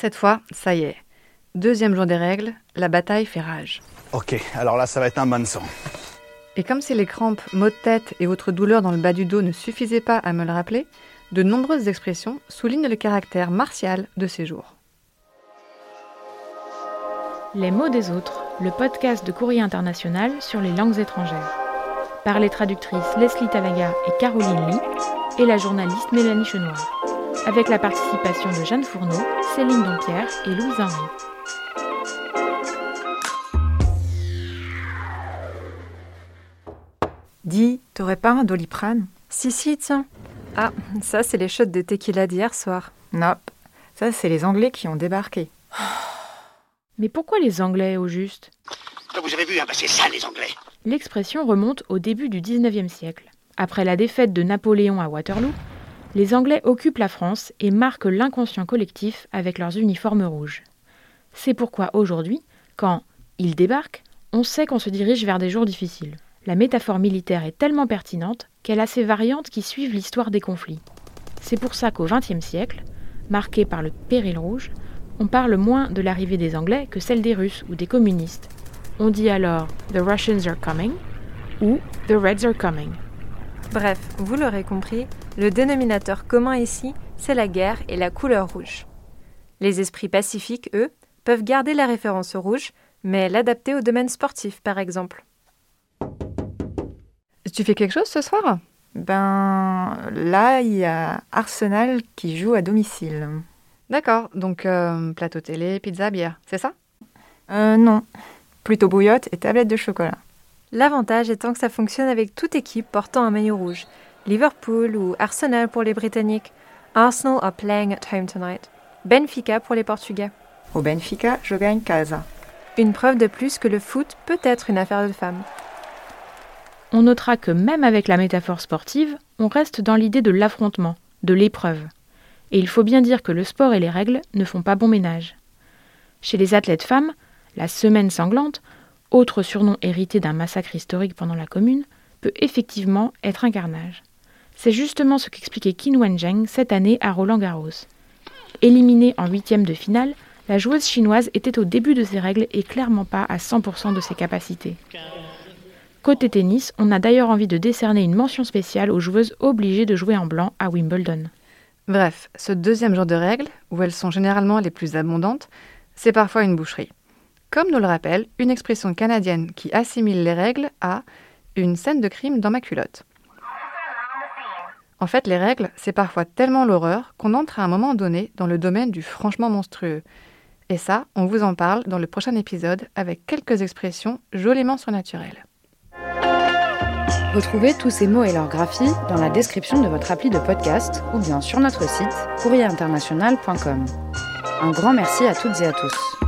Cette fois, ça y est. Deuxième jour des règles, la bataille fait rage. Ok, alors là, ça va être un bain de sang. Et comme si les crampes, maux de tête et autres douleurs dans le bas du dos ne suffisaient pas à me le rappeler, de nombreuses expressions soulignent le caractère martial de ces jours. Les mots des autres, le podcast de Courrier International sur les langues étrangères. Par les traductrices Leslie Talaga et Caroline Lee et la journaliste Mélanie Chenoir. Avec la participation de Jeanne Fourneau, Céline Dompierre et Louise Henry. Dis, t'aurais pas un doliprane? Si, si, tiens. Ah, ça, c'est les shots de tequila d'hier soir. Nope. Ça, c'est les Anglais qui ont débarqué. Mais pourquoi les Anglais au juste? Vous avez vu, hein, bah, c'est ça les Anglais. L'expression remonte au début du XIXe siècle. Après la défaite de Napoléon à Waterloo, les Anglais occupent la France et marquent l'inconscient collectif avec leurs uniformes rouges. C'est pourquoi aujourd'hui, quand ils débarquent, on sait qu'on se dirige vers des jours difficiles. La métaphore militaire est tellement pertinente qu'elle a ses variantes qui suivent l'histoire des conflits. C'est pour ça qu'au XXe siècle, marqué par le péril rouge, on parle moins de l'arrivée des Anglais que celle des Russes ou des communistes. On dit alors The Russians are coming ou The Reds are coming. Bref, vous l'aurez compris, le dénominateur commun ici, c'est la guerre et la couleur rouge. Les esprits pacifiques, eux, peuvent garder la référence au rouge, mais l'adapter au domaine sportif, par exemple. Tu fais quelque chose ce soir? Ben là, il y a Arsenal qui joue à domicile. D'accord, donc euh, plateau télé, pizza, bière, c'est ça? Euh non. Plutôt bouillotte et tablette de chocolat. L'avantage étant que ça fonctionne avec toute équipe portant un maillot rouge. Liverpool ou Arsenal pour les Britanniques. Arsenal are playing at home tonight. Benfica pour les Portugais. Au Benfica, je gagne casa. Une preuve de plus que le foot peut être une affaire de femmes. On notera que même avec la métaphore sportive, on reste dans l'idée de l'affrontement, de l'épreuve. Et il faut bien dire que le sport et les règles ne font pas bon ménage. Chez les athlètes femmes, la semaine sanglante, autre surnom hérité d'un massacre historique pendant la Commune, peut effectivement être un carnage. C'est justement ce qu'expliquait Qin Wenzheng cette année à Roland Garros. Éliminée en huitième de finale, la joueuse chinoise était au début de ses règles et clairement pas à 100% de ses capacités. Côté tennis, on a d'ailleurs envie de décerner une mention spéciale aux joueuses obligées de jouer en blanc à Wimbledon. Bref, ce deuxième genre de règles, où elles sont généralement les plus abondantes, c'est parfois une boucherie. Comme nous le rappelle une expression canadienne qui assimile les règles à une scène de crime dans ma culotte. En fait, les règles, c'est parfois tellement l'horreur qu'on entre à un moment donné dans le domaine du franchement monstrueux. Et ça, on vous en parle dans le prochain épisode avec quelques expressions joliment surnaturelles. Retrouvez tous ces mots et leur graphie dans la description de votre appli de podcast ou bien sur notre site courrierinternational.com. Un grand merci à toutes et à tous.